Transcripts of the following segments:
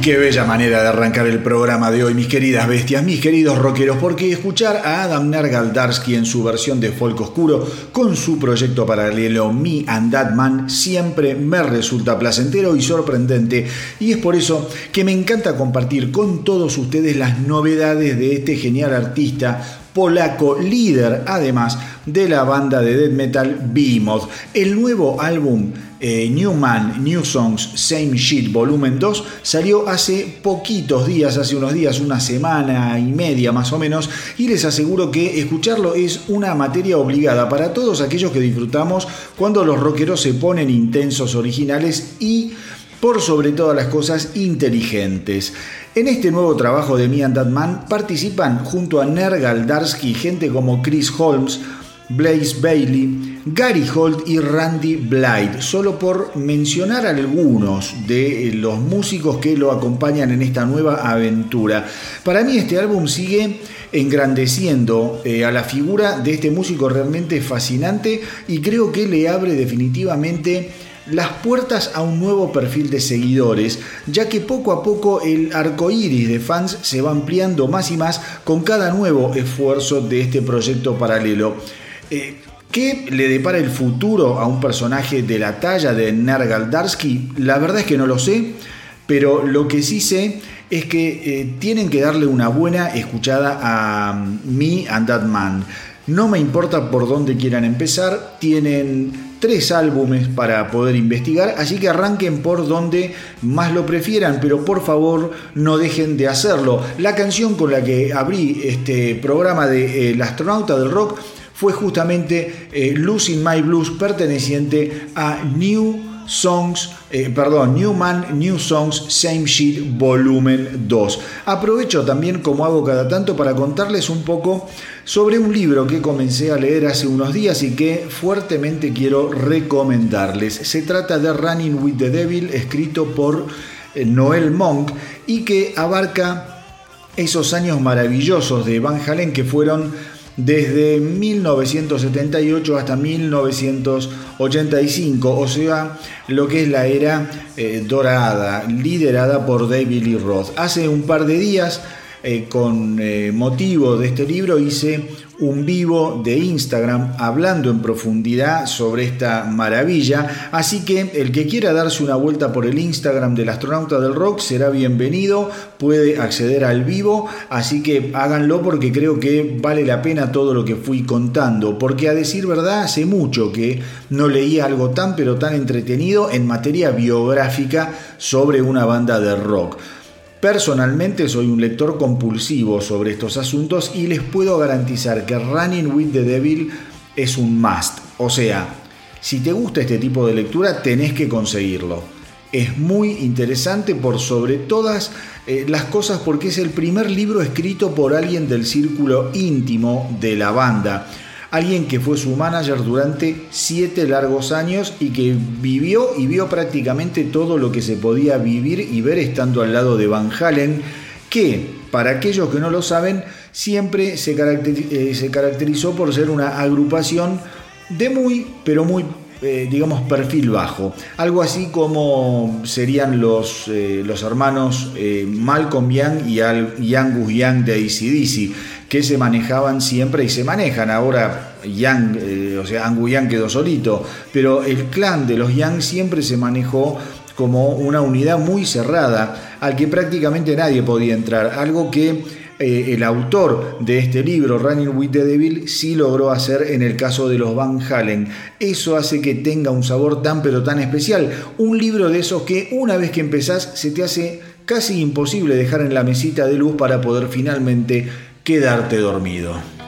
Qué bella manera de arrancar el programa de hoy, mis queridas bestias, mis queridos rockeros, porque escuchar a Adam Nergaldarsky en su versión de folk oscuro con su proyecto paralelo Me and That Man siempre me resulta placentero y sorprendente, y es por eso que me encanta compartir con todos ustedes las novedades de este genial artista polaco, líder además de la banda de death metal Behemoth. El nuevo álbum eh, New Man, New Songs, Same Shit, volumen 2, salió hace poquitos días, hace unos días, una semana y media más o menos, y les aseguro que escucharlo es una materia obligada para todos aquellos que disfrutamos cuando los rockeros se ponen intensos, originales y por sobre todas las cosas inteligentes. En este nuevo trabajo de Me and That Man participan junto a Nergal Darsky gente como Chris Holmes, Blaze Bailey, Gary Holt y Randy Blythe, solo por mencionar algunos de los músicos que lo acompañan en esta nueva aventura. Para mí este álbum sigue engrandeciendo eh, a la figura de este músico realmente fascinante y creo que le abre definitivamente las puertas a un nuevo perfil de seguidores, ya que poco a poco el arco iris de fans se va ampliando más y más con cada nuevo esfuerzo de este proyecto paralelo. Eh, ¿Qué le depara el futuro a un personaje de la talla de Nergaldarsky? La verdad es que no lo sé, pero lo que sí sé es que eh, tienen que darle una buena escuchada a mm, Me and That Man. No me importa por dónde quieran empezar, tienen tres álbumes para poder investigar, así que arranquen por donde más lo prefieran, pero por favor no dejen de hacerlo. La canción con la que abrí este programa de El astronauta del rock fue justamente eh, Losing My Blues perteneciente a New Songs, eh, perdón, New Man, New Songs, Same Shit, volumen 2. Aprovecho también, como hago cada tanto, para contarles un poco sobre un libro que comencé a leer hace unos días y que fuertemente quiero recomendarles. Se trata de Running with the Devil, escrito por eh, Noel Monk y que abarca esos años maravillosos de Van Halen que fueron desde 1978 hasta 1985, o sea, lo que es la era eh, dorada, liderada por David Lee Roth. Hace un par de días, eh, con eh, motivo de este libro, hice un vivo de Instagram hablando en profundidad sobre esta maravilla. Así que el que quiera darse una vuelta por el Instagram del astronauta del rock será bienvenido, puede acceder al vivo, así que háganlo porque creo que vale la pena todo lo que fui contando, porque a decir verdad hace mucho que no leía algo tan pero tan entretenido en materia biográfica sobre una banda de rock. Personalmente soy un lector compulsivo sobre estos asuntos y les puedo garantizar que Running with the Devil es un must. O sea, si te gusta este tipo de lectura tenés que conseguirlo. Es muy interesante por sobre todas eh, las cosas porque es el primer libro escrito por alguien del círculo íntimo de la banda alguien que fue su manager durante siete largos años y que vivió y vio prácticamente todo lo que se podía vivir y ver estando al lado de Van Halen, que, para aquellos que no lo saben, siempre se, eh, caracterizó por ser una agrupación de muy, pero muy eh, digamos, perfil bajo. Algo así como serían los, eh, los hermanos Malcolm Young y, y Angus Young de ACDC que se manejaban siempre y se manejan. Ahora Yang, eh, o sea, Angu Yang quedó solito, pero el clan de los Yang siempre se manejó como una unidad muy cerrada al que prácticamente nadie podía entrar, algo que eh, el autor de este libro, Running with the Devil, sí logró hacer en el caso de los Van Halen. Eso hace que tenga un sabor tan pero tan especial. Un libro de esos que una vez que empezás se te hace casi imposible dejar en la mesita de luz para poder finalmente quedarte dormido.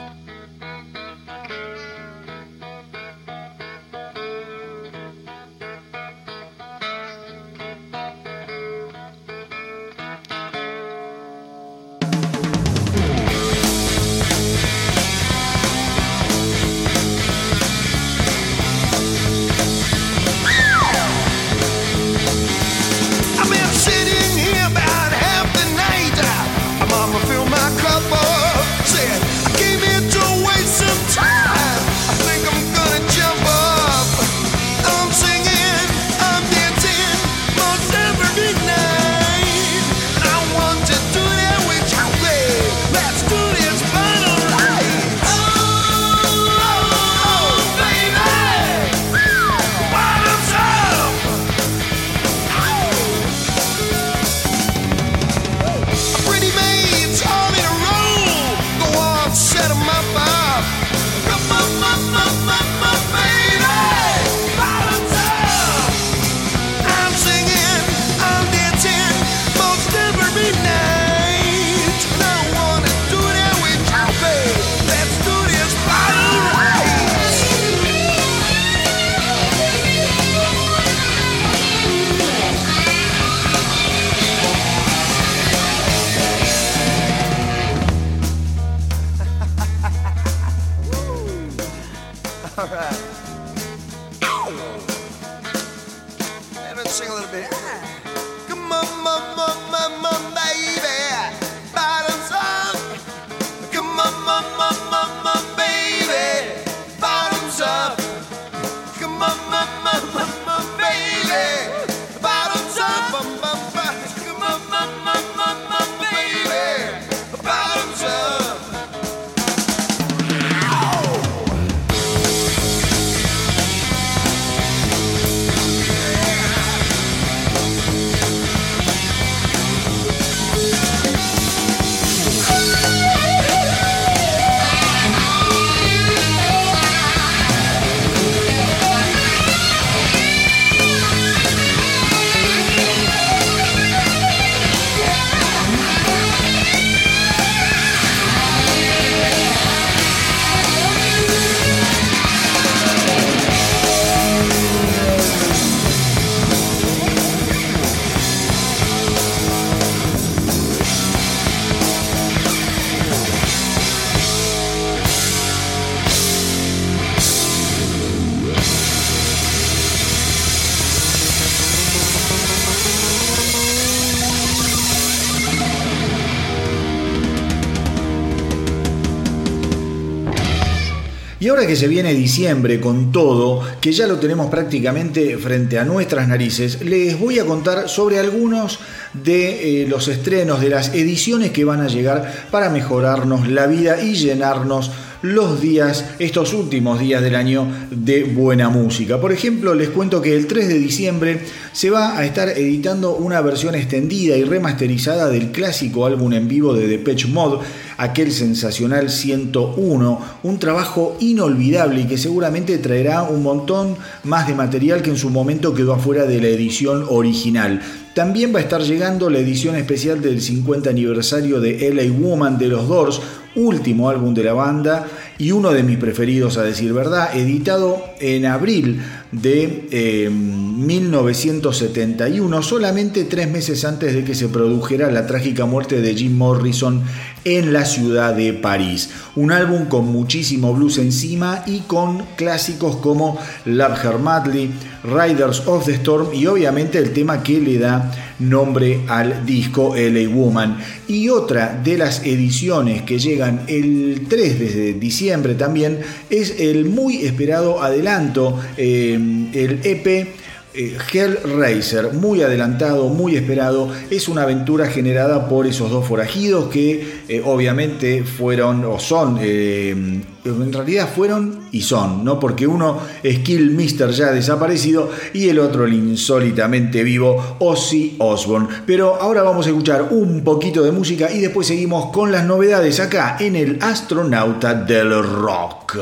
Que se viene diciembre con todo, que ya lo tenemos prácticamente frente a nuestras narices, les voy a contar sobre algunos de eh, los estrenos, de las ediciones que van a llegar para mejorarnos la vida y llenarnos los días, estos últimos días del año, de buena música. Por ejemplo, les cuento que el 3 de diciembre se va a estar editando una versión extendida y remasterizada del clásico álbum en vivo de Depeche Mode, aquel sensacional 101, un trabajo inolvidable y que seguramente traerá un montón más de material que en su momento quedó afuera de la edición original. También va a estar llegando la edición especial del 50 aniversario de LA Woman de los Doors, último álbum de la banda y uno de mis preferidos a decir verdad, editado en abril de 1971, eh, solamente tres meses antes de que se produjera la trágica muerte de Jim Morrison en la ciudad de París. Un álbum con muchísimo blues encima y con clásicos como Love Her Madly, Riders of the Storm y obviamente el tema que le da nombre al disco LA Woman. Y otra de las ediciones que llegan el 3 de diciembre también es el muy esperado adelanto, eh, el EP eh, Hellraiser, muy adelantado, muy esperado, es una aventura generada por esos dos forajidos que eh, obviamente fueron o son, eh, en realidad fueron y son, ¿no? Porque uno es Kill Mister ya desaparecido y el otro el insólitamente vivo Ozzy Osbourne. Pero ahora vamos a escuchar un poquito de música y después seguimos con las novedades acá en el Astronauta del Rock.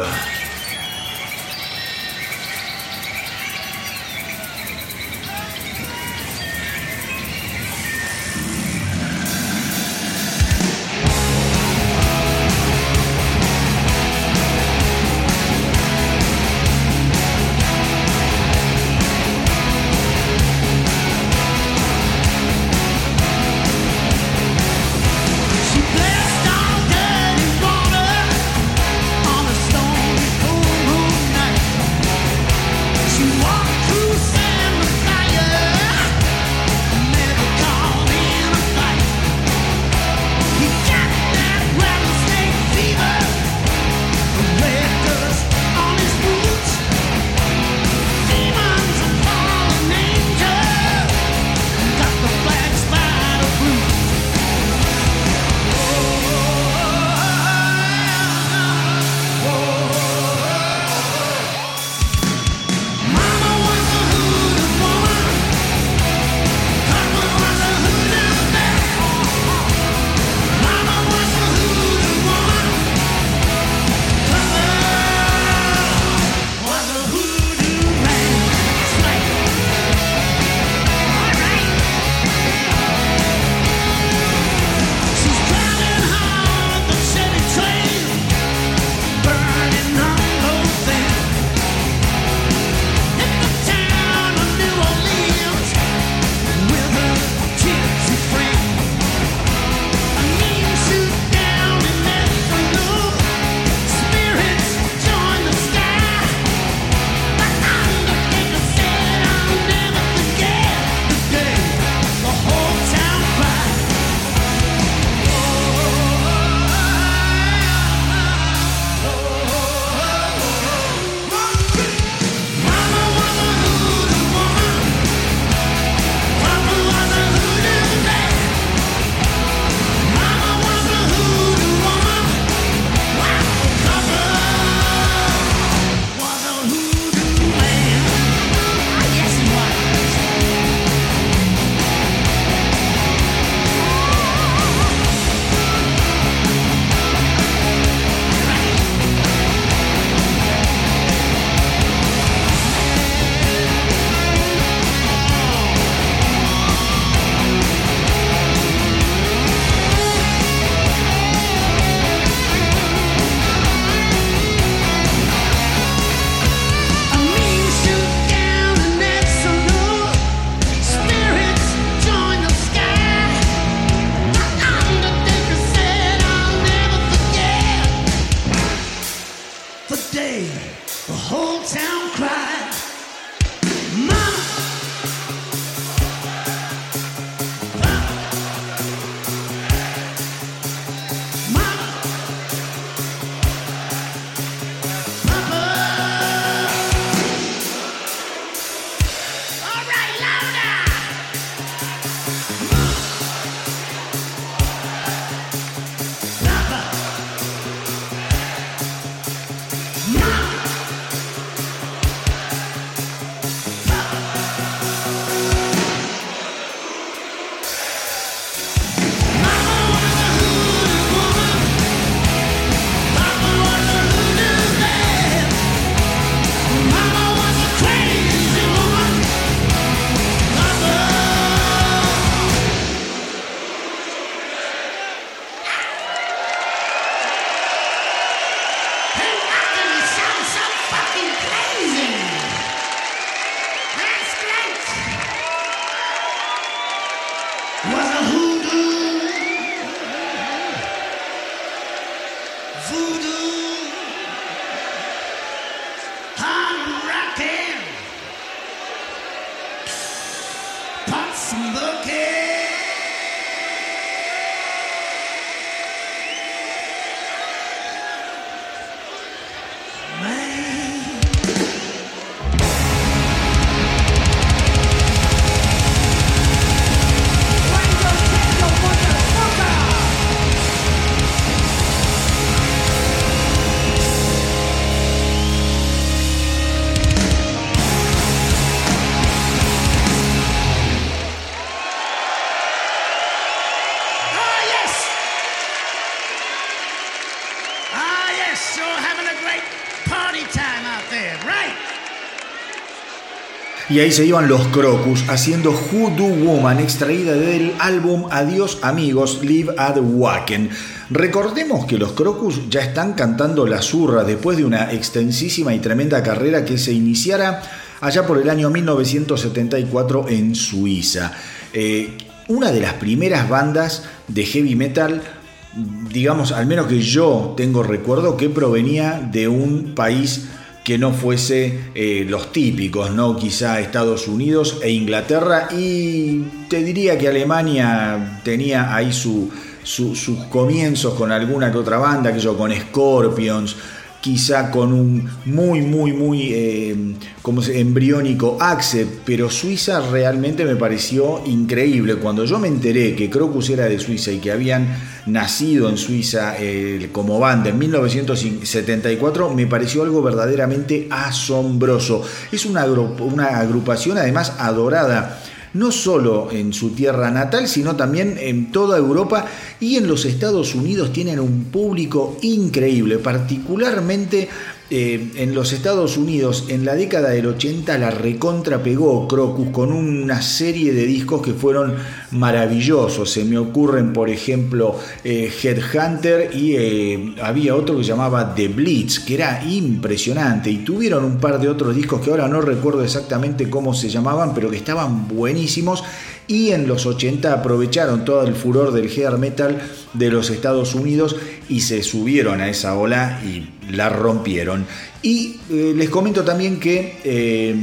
Y ahí se iban los Crocus haciendo Hoodoo Woman, extraída del álbum Adiós Amigos, Live at Wacken. Recordemos que los Crocus ya están cantando la zurra después de una extensísima y tremenda carrera que se iniciara allá por el año 1974 en Suiza. Eh, una de las primeras bandas de heavy metal digamos, al menos que yo tengo recuerdo que provenía de un país que no fuese eh, los típicos, ¿no? Quizá Estados Unidos e Inglaterra y te diría que Alemania tenía ahí sus comienzos con alguna que otra banda, que yo con Scorpions, quizá con un muy, muy, muy eh, como embriónico Accept, pero Suiza realmente me pareció increíble. Cuando yo me enteré que Crocus era de Suiza y que habían nacido en Suiza eh, como banda en 1974, me pareció algo verdaderamente asombroso. Es una, una agrupación además adorada no solo en su tierra natal, sino también en toda Europa y en los Estados Unidos tienen un público increíble, particularmente eh, en los Estados Unidos en la década del 80 la recontra pegó Crocus con una serie de discos que fueron maravillosos. Se me ocurren, por ejemplo, eh, Headhunter y eh, había otro que se llamaba The Blitz, que era impresionante. Y tuvieron un par de otros discos que ahora no recuerdo exactamente cómo se llamaban, pero que estaban buenísimos y en los 80 aprovecharon todo el furor del hair metal de los Estados Unidos y se subieron a esa ola y la rompieron. Y eh, les comento también que eh,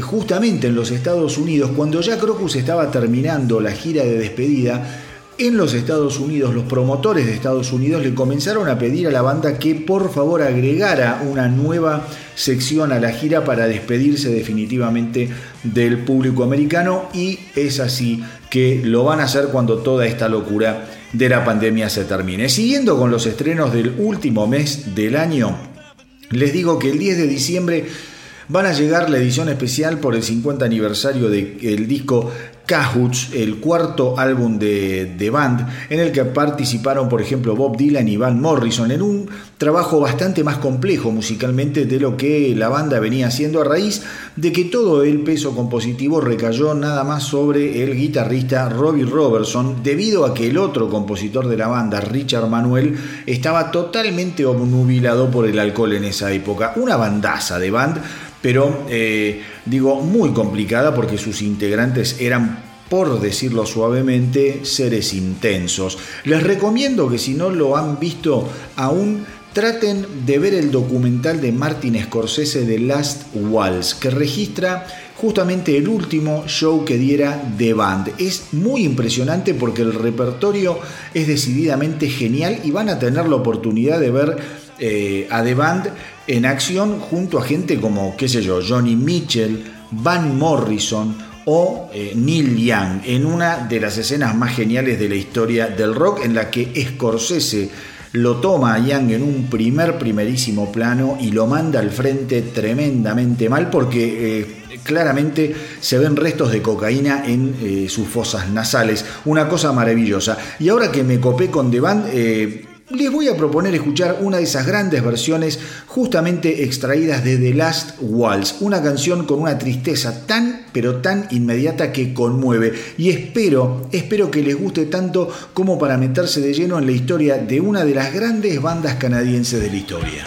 justamente en los Estados Unidos, cuando ya Crocus estaba terminando la gira de despedida, en los Estados Unidos, los promotores de Estados Unidos le comenzaron a pedir a la banda que por favor agregara una nueva sección a la gira para despedirse definitivamente del público americano y es así que lo van a hacer cuando toda esta locura de la pandemia se termine. Siguiendo con los estrenos del último mes del año, les digo que el 10 de diciembre van a llegar la edición especial por el 50 aniversario del disco Cahoots, el cuarto álbum de, de, band, en el que participaron, por ejemplo, Bob Dylan y Van Morrison, en un trabajo bastante más complejo musicalmente de lo que la banda venía haciendo a raíz de que todo el peso compositivo recayó nada más sobre el guitarrista Robbie Robertson, debido a que el otro compositor de la banda, Richard Manuel, estaba totalmente obnubilado por el alcohol en esa época. Una bandaza de band pero eh, digo muy complicada porque sus integrantes eran por decirlo suavemente, seres intensos. Les recomiendo que si no lo han visto aún, traten de ver el documental de Martin Scorsese de Last Waltz, que registra justamente el último show que diera The Band. Es muy impresionante porque el repertorio es decididamente genial y van a tener la oportunidad de ver eh, a The Band en acción junto a gente como, qué sé yo, Johnny Mitchell, Van Morrison o eh, Neil Young, en una de las escenas más geniales de la historia del rock, en la que Scorsese lo toma a Young en un primer, primerísimo plano y lo manda al frente tremendamente mal porque eh, claramente se ven restos de cocaína en sus fosas nasales. Una cosa maravillosa. Y ahora que me copé con The Band, les voy a proponer escuchar una de esas grandes versiones justamente extraídas de The Last Waltz, una canción con una tristeza tan pero tan inmediata que conmueve y espero, espero que les guste tanto como para meterse de lleno en la historia de una de las grandes bandas canadienses de la historia.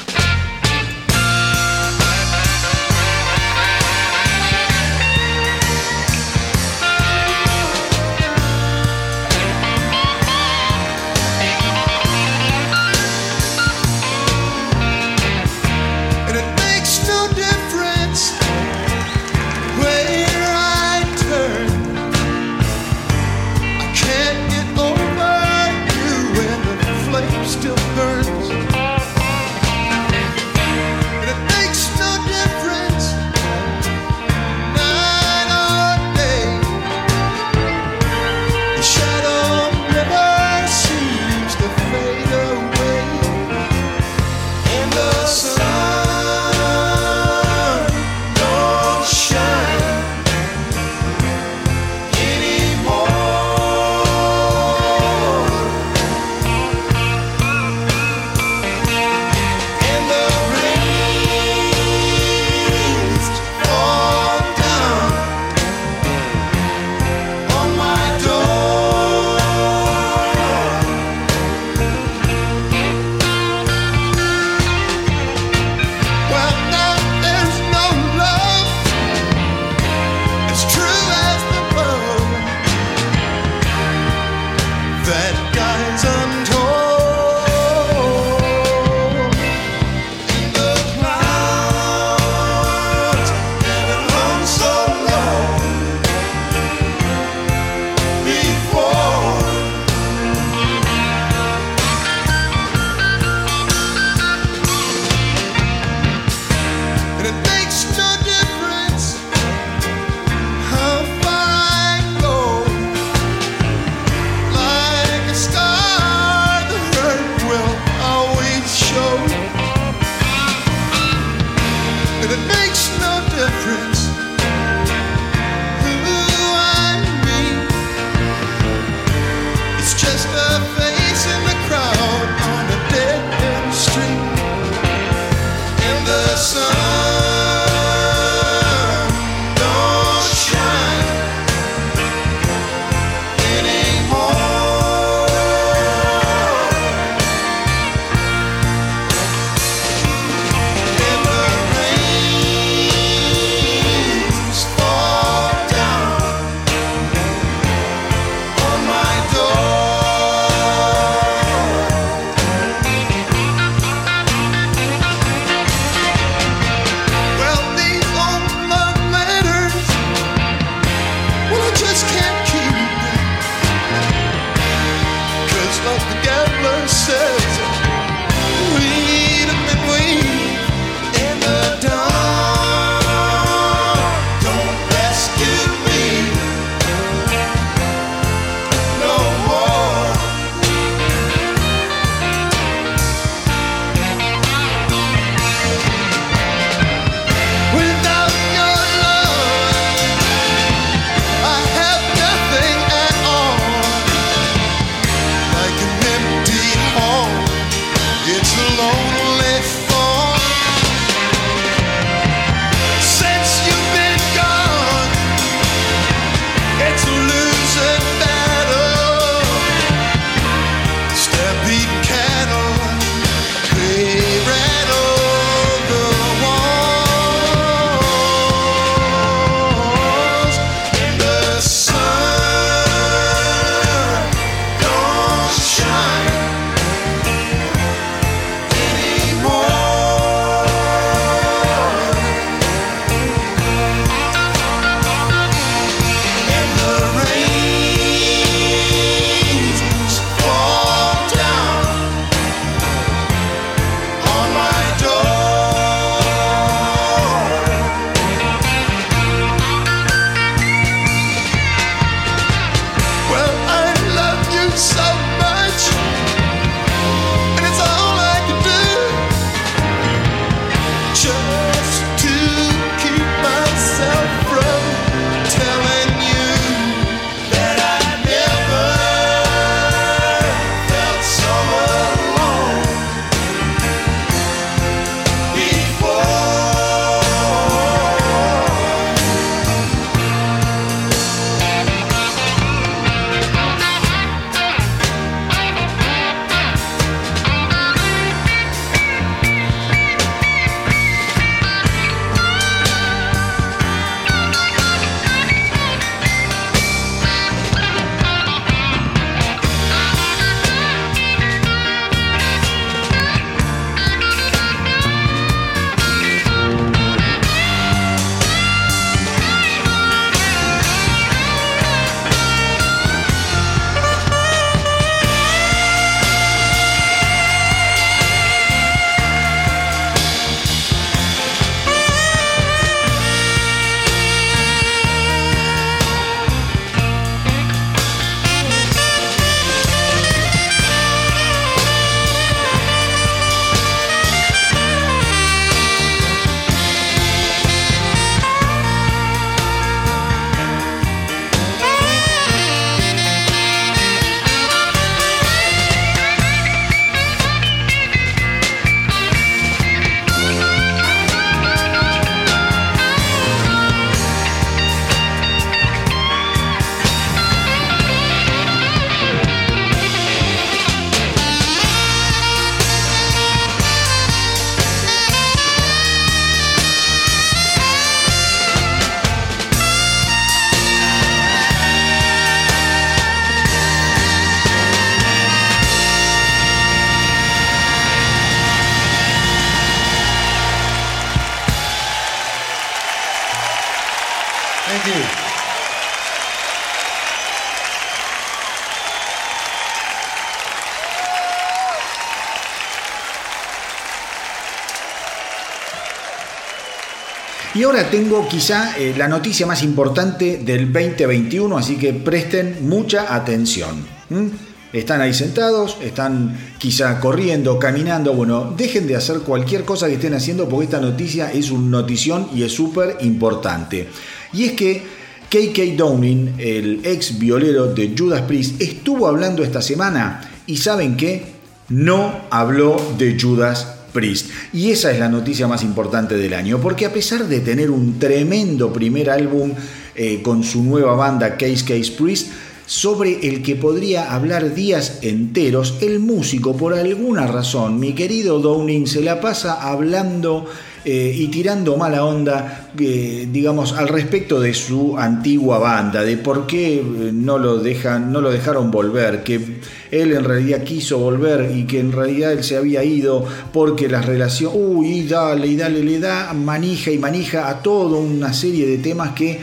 Y ahora tengo quizá eh, la noticia más importante del 2021, así que presten mucha atención. Están ahí sentados, están quizá corriendo, caminando. Bueno, dejen de hacer cualquier cosa que estén haciendo porque esta noticia es una notición y es súper importante. Y es que KK Downing, el ex violero de Judas Priest, estuvo hablando esta semana y ¿saben qué? No habló de Judas Priest. Y esa es la noticia más importante del año, porque a pesar de tener un tremendo primer álbum eh, con su nueva banda Case Case Priest, sobre el que podría hablar días enteros, el músico por alguna razón, mi querido Downing, se la pasa hablando eh, y tirando mala onda, eh, digamos, al respecto de su antigua banda, de por qué eh, no lo, dejan, no lo dejaron volver, que él en realidad quiso volver y que en realidad él se había ido porque la relación, uy, dale y dale, le da manija y manija a toda una serie de temas que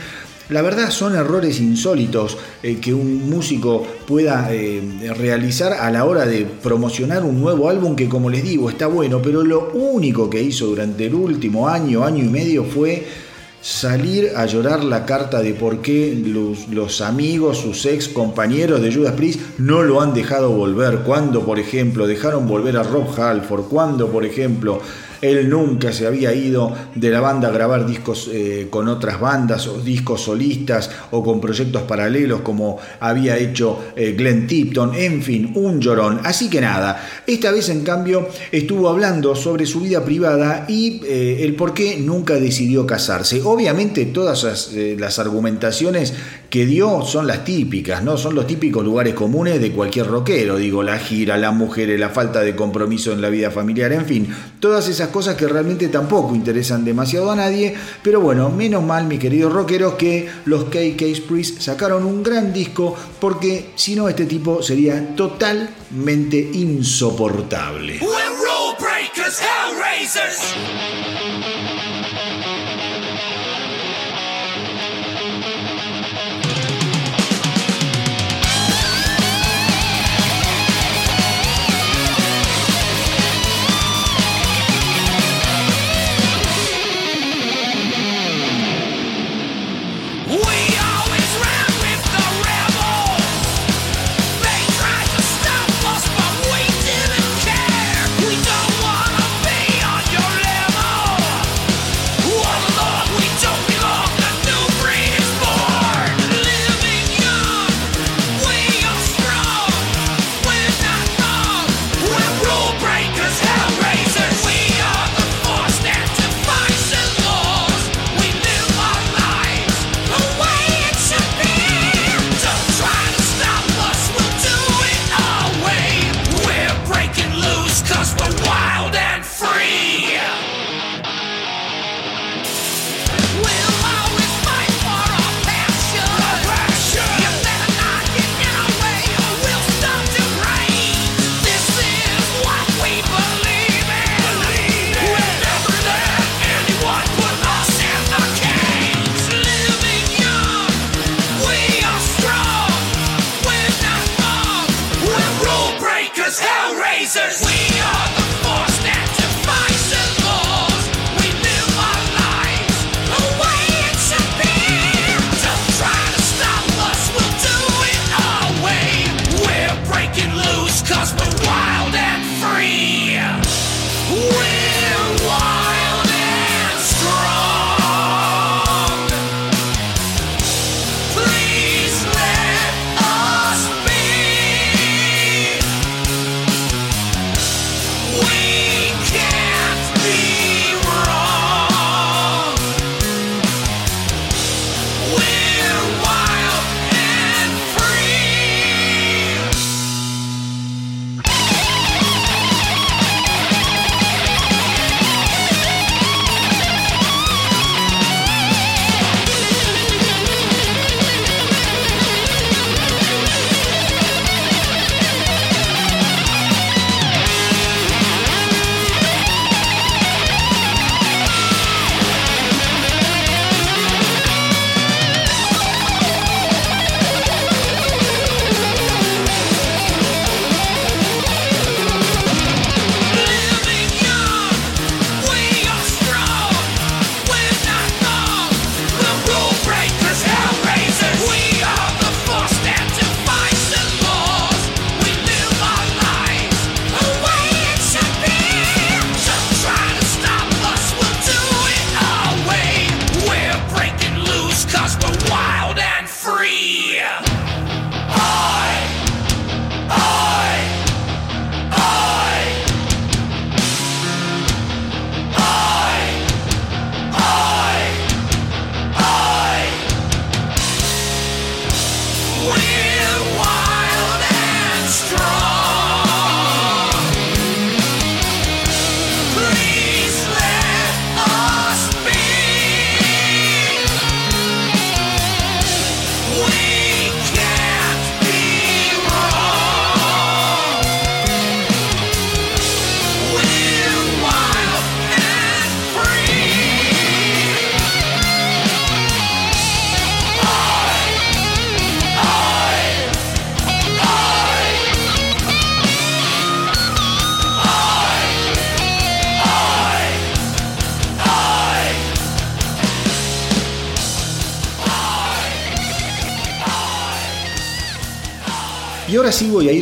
la verdad son errores insólitos eh, que un músico pueda eh, realizar a la hora de promocionar un nuevo álbum que como les digo está bueno, pero lo único que hizo durante el último año, año y medio fue salir a llorar la carta de por qué los, los, amigos, sus ex compañeros de Judas Priest no lo han dejado volver. Cuando, por ejemplo, dejaron volver a Rob Halford, cuando, por ejemplo, él nunca se había ido de la banda a grabar discos eh, con otras bandas o discos solistas o con proyectos paralelos como había hecho eh, Glenn Tipton. En fin, un llorón. Así que nada, esta vez en cambio estuvo hablando sobre su vida privada y eh, el por qué nunca decidió casarse. Obviamente todas las, las argumentaciones que dio son las típicas, ¿no? Son los típicos lugares comunes de cualquier rockero, digo, la gira, las mujeres, la falta de compromiso en la vida familiar, en fin, todas esas cosas que realmente tampoco interesan demasiado a nadie, pero bueno, menos mal, mis queridos rockeros, que los KK Priest sacaron un gran disco, porque si no, este tipo sería totalmente insoportable. Y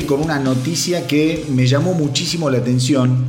con una noticia que me llamó muchísimo la atención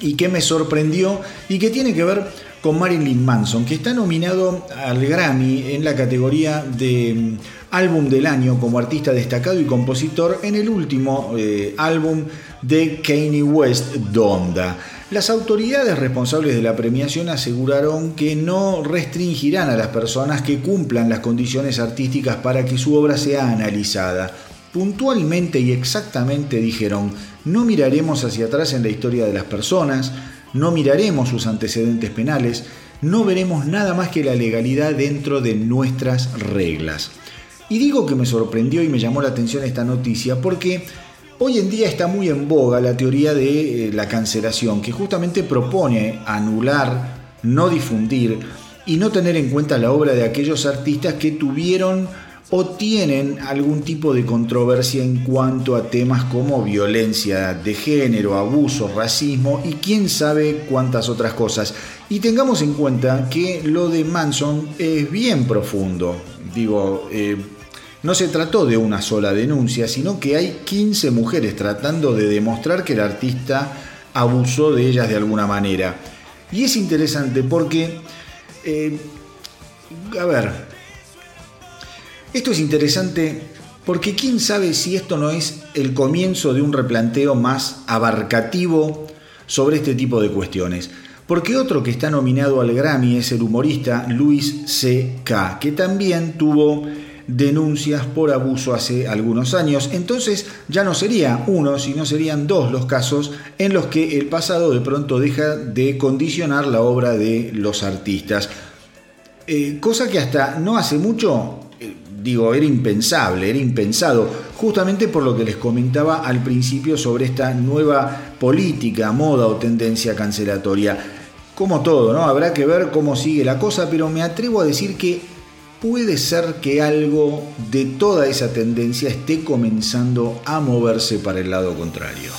y que me sorprendió y que tiene que ver con Marilyn Manson, que está nominado al Grammy en la categoría de mm, álbum del año como artista destacado y compositor en el último eh, álbum de Kanye West, Donda. Las autoridades responsables de la premiación aseguraron que no restringirán a las personas que cumplan las condiciones artísticas para que su obra sea analizada. Puntualmente y exactamente dijeron, no miraremos hacia atrás en la historia de las personas, no miraremos sus antecedentes penales, no veremos nada más que la legalidad dentro de nuestras reglas. Y digo que me sorprendió y me llamó la atención esta noticia porque hoy en día está muy en boga la teoría de eh, la cancelación, que justamente propone anular, no difundir y no tener en cuenta la obra de aquellos artistas que tuvieron o tienen algún tipo de controversia en cuanto a temas como violencia de género, abuso, racismo y quién sabe cuántas otras cosas. Y tengamos en cuenta que lo de Manson es bien profundo. Digo, eh, no se trató de una sola denuncia, sino que hay 15 mujeres tratando de demostrar que el artista abusó de ellas de alguna manera. Y es interesante porque, eh, a ver, esto es interesante porque quién sabe si esto no es el comienzo de un replanteo más abarcativo sobre este tipo de cuestiones. Porque otro que está nominado al Grammy es el humorista Luis C.K., que también tuvo denuncias por abuso hace algunos años. Entonces ya no sería uno, sino serían dos los casos en los que el pasado de pronto deja de condicionar la obra de los artistas. Eh, cosa que hasta no hace mucho digo, era impensable, era impensado, justamente por lo que les comentaba al principio sobre esta nueva política, moda o tendencia cancelatoria. Como todo, ¿no? Habrá que ver cómo sigue la cosa, pero me atrevo a decir que puede ser que algo de toda esa tendencia esté comenzando a moverse para el lado contrario.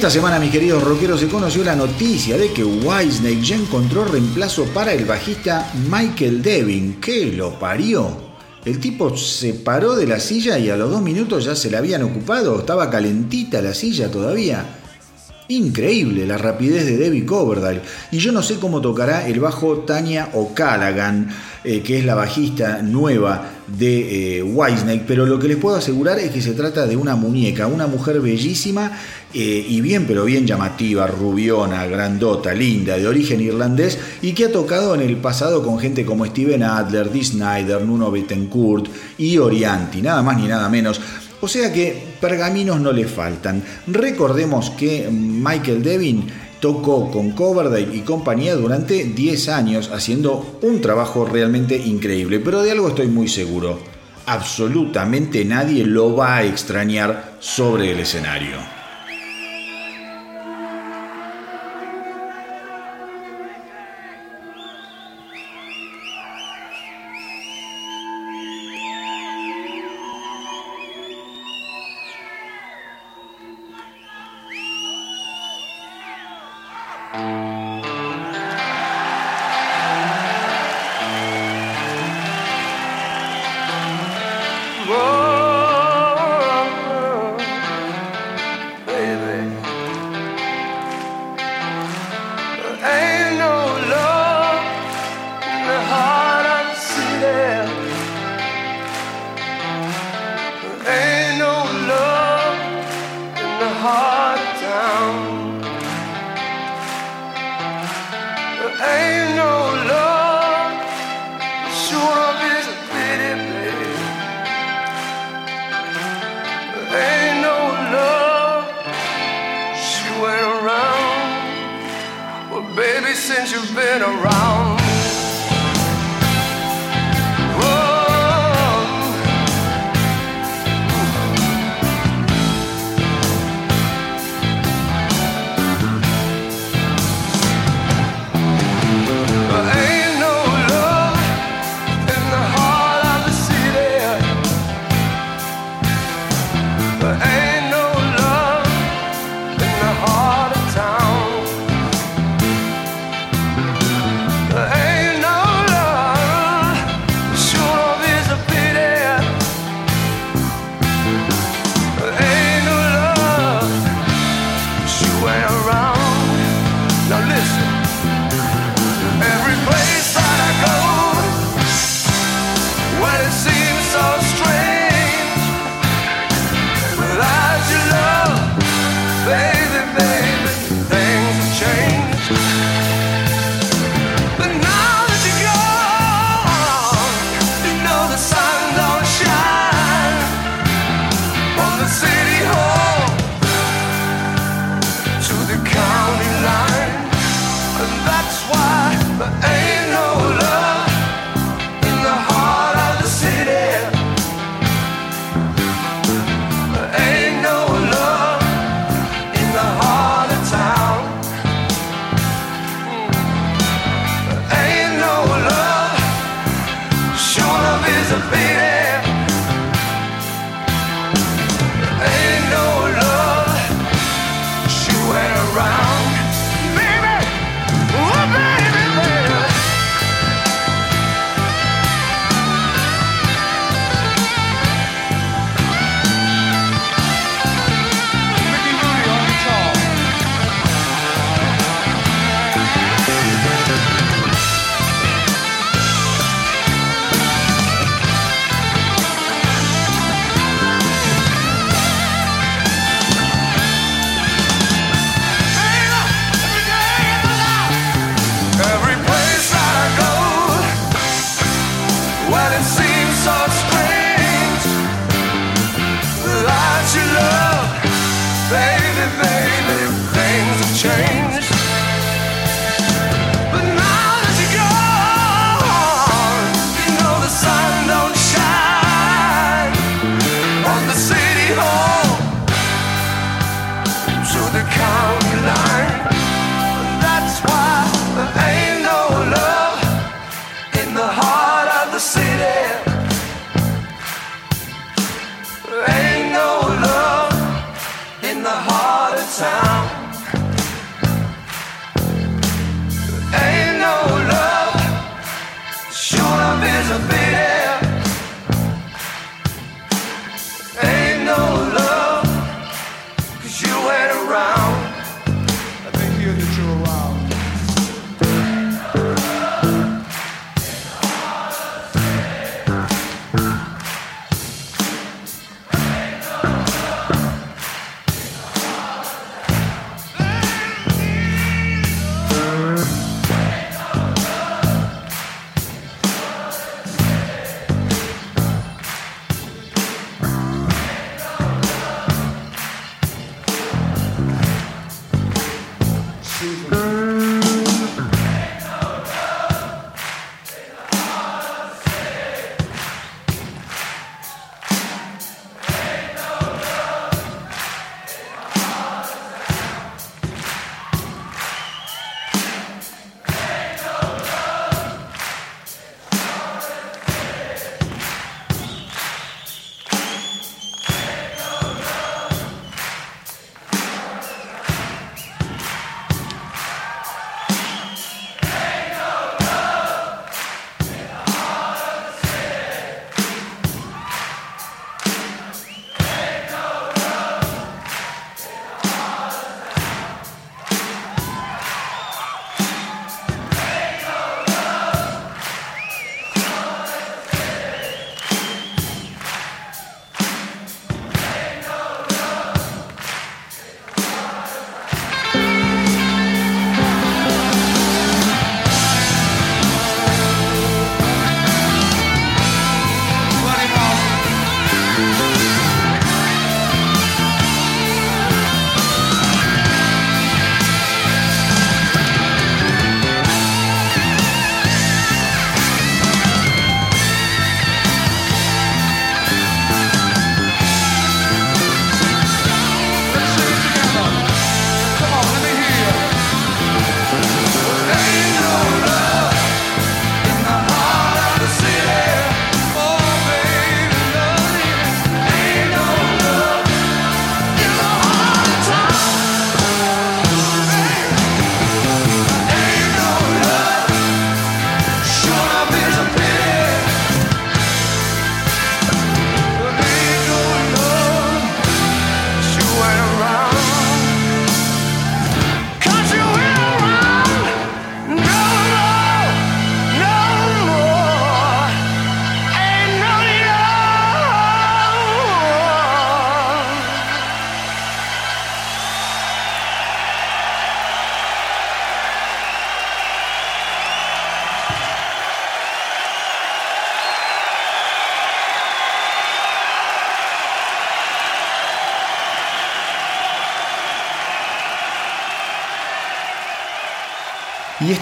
Esta semana, mis queridos rockeros, se conoció la noticia de que Whitesnake ya encontró reemplazo para el bajista Michael Devin. que lo parió? El tipo se paró de la silla y a los dos minutos ya se la habían ocupado. Estaba calentita la silla todavía. Increíble la rapidez de Debbie Coverdale. Y yo no sé cómo tocará el bajo Tania O'Callaghan, eh, que es la bajista nueva de eh, pero lo que les puedo asegurar es que se trata de una muñeca, una mujer bellísima eh, y bien, pero bien llamativa, rubiona, grandota, linda, de origen irlandés y que ha tocado en el pasado con gente como Steven Adler, Dee Snyder, Nuno Bettencourt y Orianti, nada más ni nada menos. O sea que pergaminos no le faltan. Recordemos que Michael Devin tocó con Coverdale y compañía durante 10 años haciendo un trabajo realmente increíble, pero de algo estoy muy seguro. Absolutamente nadie lo va a extrañar sobre el escenario.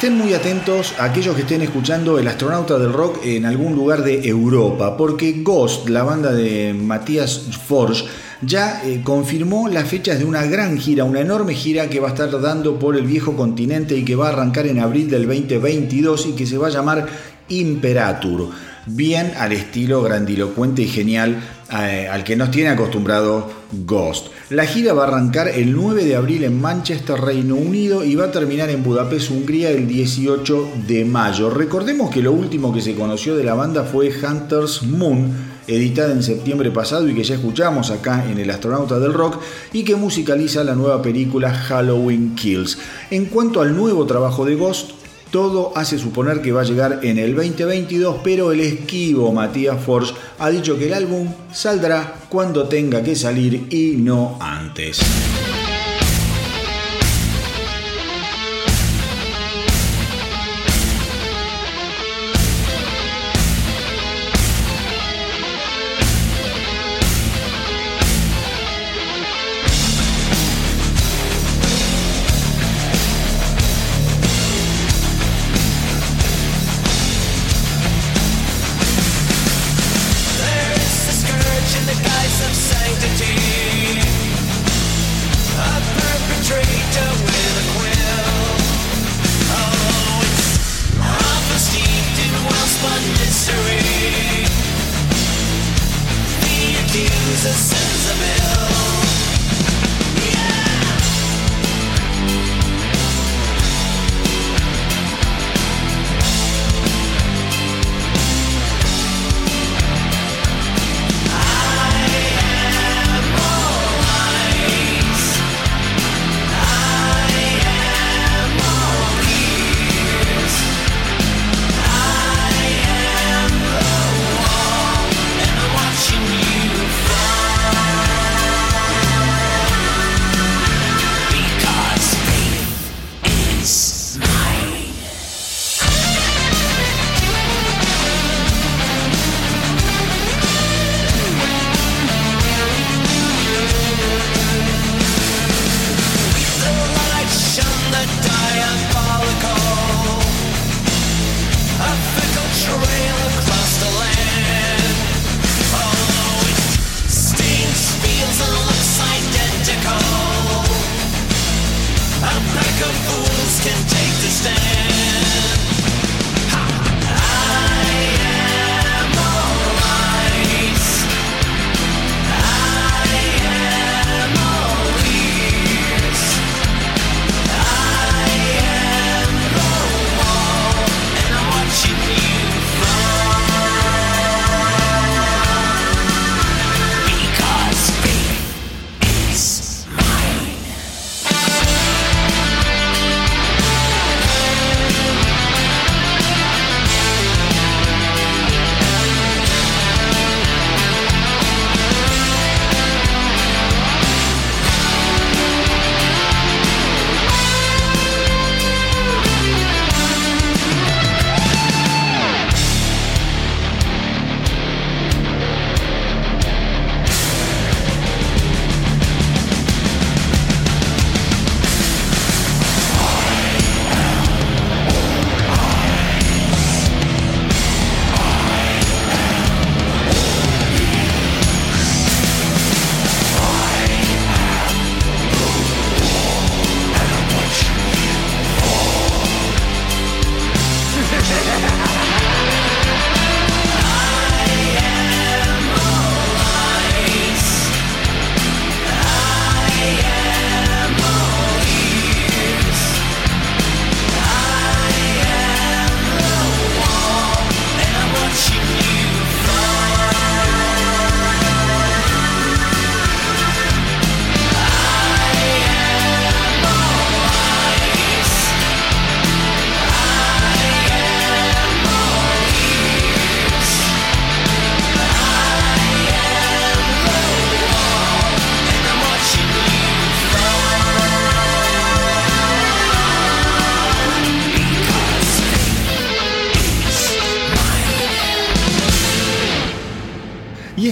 Estén muy atentos a aquellos que estén escuchando El astronauta del rock en algún lugar de Europa, porque Ghost, la banda de Matías Forge, ya eh, confirmó las fechas de una gran gira, una enorme gira que va a estar dando por el viejo continente y que va a arrancar en abril del 2022 y que se va a llamar Imperatur bien al estilo grandilocuente y genial eh, al que nos tiene acostumbrado Ghost. La gira va a arrancar el 9 de abril en Manchester, Reino Unido y va a terminar en Budapest, Hungría el 18 de mayo. Recordemos que lo último que se conoció de la banda fue Hunter's Moon, editada en septiembre pasado y que ya escuchamos acá en El Astronauta del Rock y que musicaliza la nueva película Halloween Kills. En cuanto al nuevo trabajo de Ghost, todo hace suponer que va a llegar en el 2022, pero el esquivo Matías Forge ha dicho que el álbum saldrá cuando tenga que salir y no antes.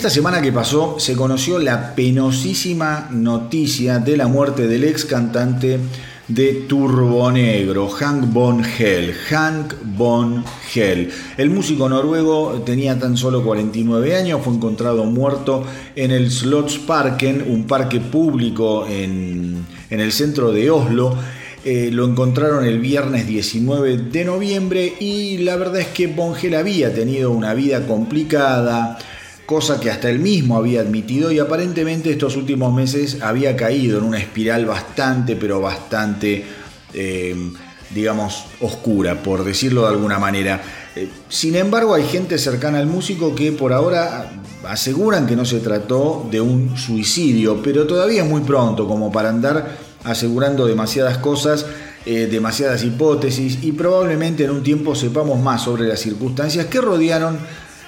Esta semana que pasó se conoció la penosísima noticia de la muerte del ex cantante de Turbo Negro, Hank Von Hell. Hank Von Hell. El músico noruego tenía tan solo 49 años, fue encontrado muerto en el Slottsparken, un parque público en, en el centro de Oslo. Eh, lo encontraron el viernes 19 de noviembre y la verdad es que Von Hell había tenido una vida complicada, cosa que hasta él mismo había admitido y aparentemente estos últimos meses había caído en una espiral bastante, pero bastante, eh, digamos, oscura, por decirlo de alguna manera. Eh, sin embargo, hay gente cercana al músico que por ahora aseguran que no se trató de un suicidio, pero todavía es muy pronto como para andar asegurando demasiadas cosas. Eh, demasiadas hipótesis y probablemente en un tiempo sepamos más sobre las circunstancias que rodearon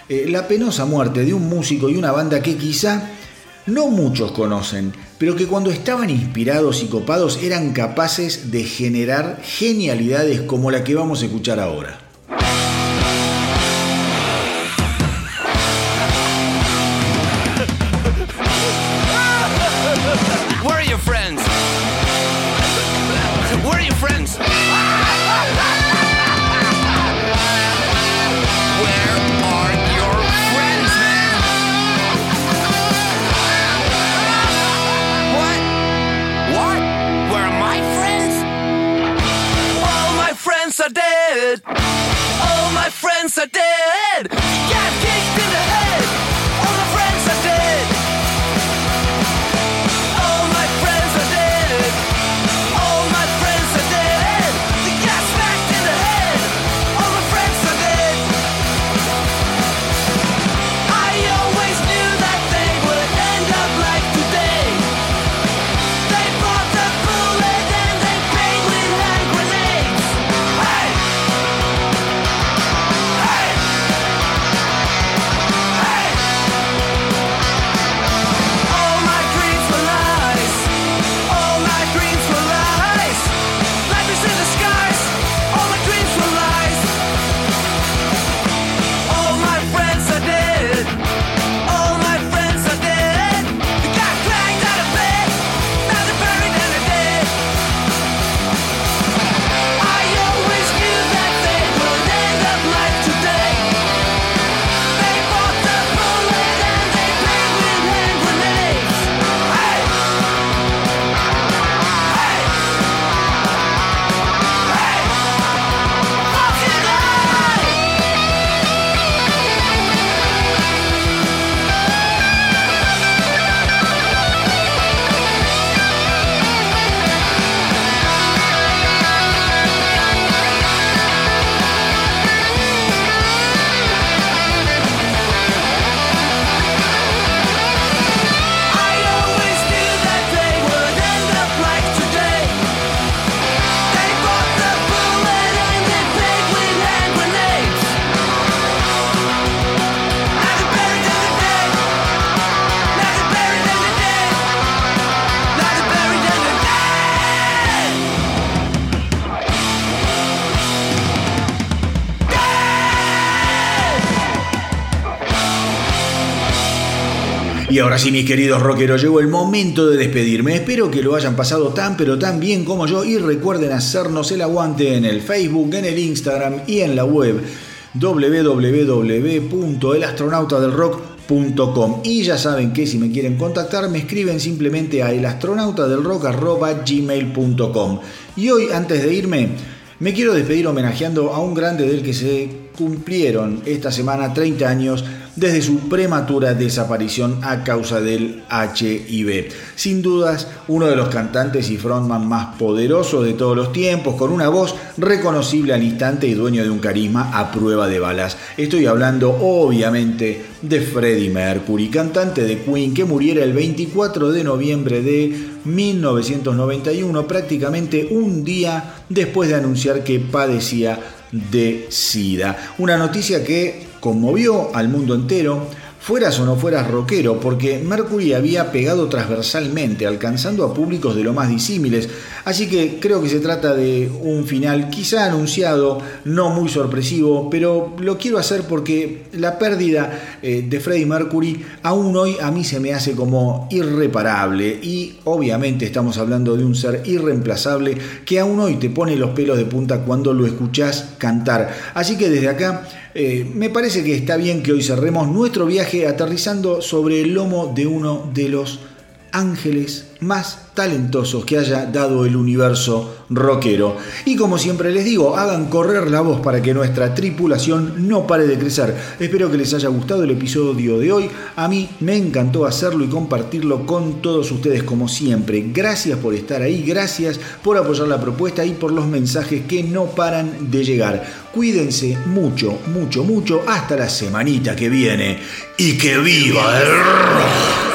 eh, la penosa muerte de un músico y una banda que quizá no muchos conocen, pero que cuando estaban inspirados y copados eran capaces de generar genialidades como la que vamos a escuchar ahora. Thanks are dead. Get, get. Ahora sí, mis queridos rockeros, llegó el momento de despedirme. Espero que lo hayan pasado tan pero tan bien como yo. Y recuerden hacernos el aguante en el Facebook, en el Instagram y en la web www.elastronautadelrock.com y ya saben que si me quieren contactar me escriben simplemente a elastronautadelrock.gmail.com y hoy antes de irme me quiero despedir homenajeando a un grande del que se cumplieron esta semana 30 años desde su prematura desaparición a causa del HIV. Sin dudas, uno de los cantantes y frontman más poderosos de todos los tiempos, con una voz reconocible al instante y dueño de un carisma a prueba de balas. Estoy hablando obviamente de Freddie Mercury, cantante de Queen que muriera el 24 de noviembre de 1991, prácticamente un día después de anunciar que padecía de SIDA. Una noticia que conmovió al mundo entero. fueras o no fueras rockero, porque Mercury había pegado transversalmente, alcanzando a públicos de lo más disímiles. Así que creo que se trata de un final quizá anunciado, no muy sorpresivo, pero lo quiero hacer porque la pérdida eh, de Freddie Mercury aún hoy a mí se me hace como irreparable y obviamente estamos hablando de un ser irreemplazable que aún hoy te pone los pelos de punta cuando lo escuchás cantar. Así que desde acá eh, me parece que está bien que hoy cerremos nuestro viaje aterrizando sobre el lomo de uno de los ángeles más talentosos que haya dado el universo rockero. Y como siempre les digo, hagan correr la voz para que nuestra tripulación no pare de crecer. Espero que les haya gustado el episodio de hoy. A mí me encantó hacerlo y compartirlo con todos ustedes como siempre. Gracias por estar ahí, gracias por apoyar la propuesta y por los mensajes que no paran de llegar. Cuídense mucho, mucho, mucho hasta la semanita que viene. Y que viva el rock.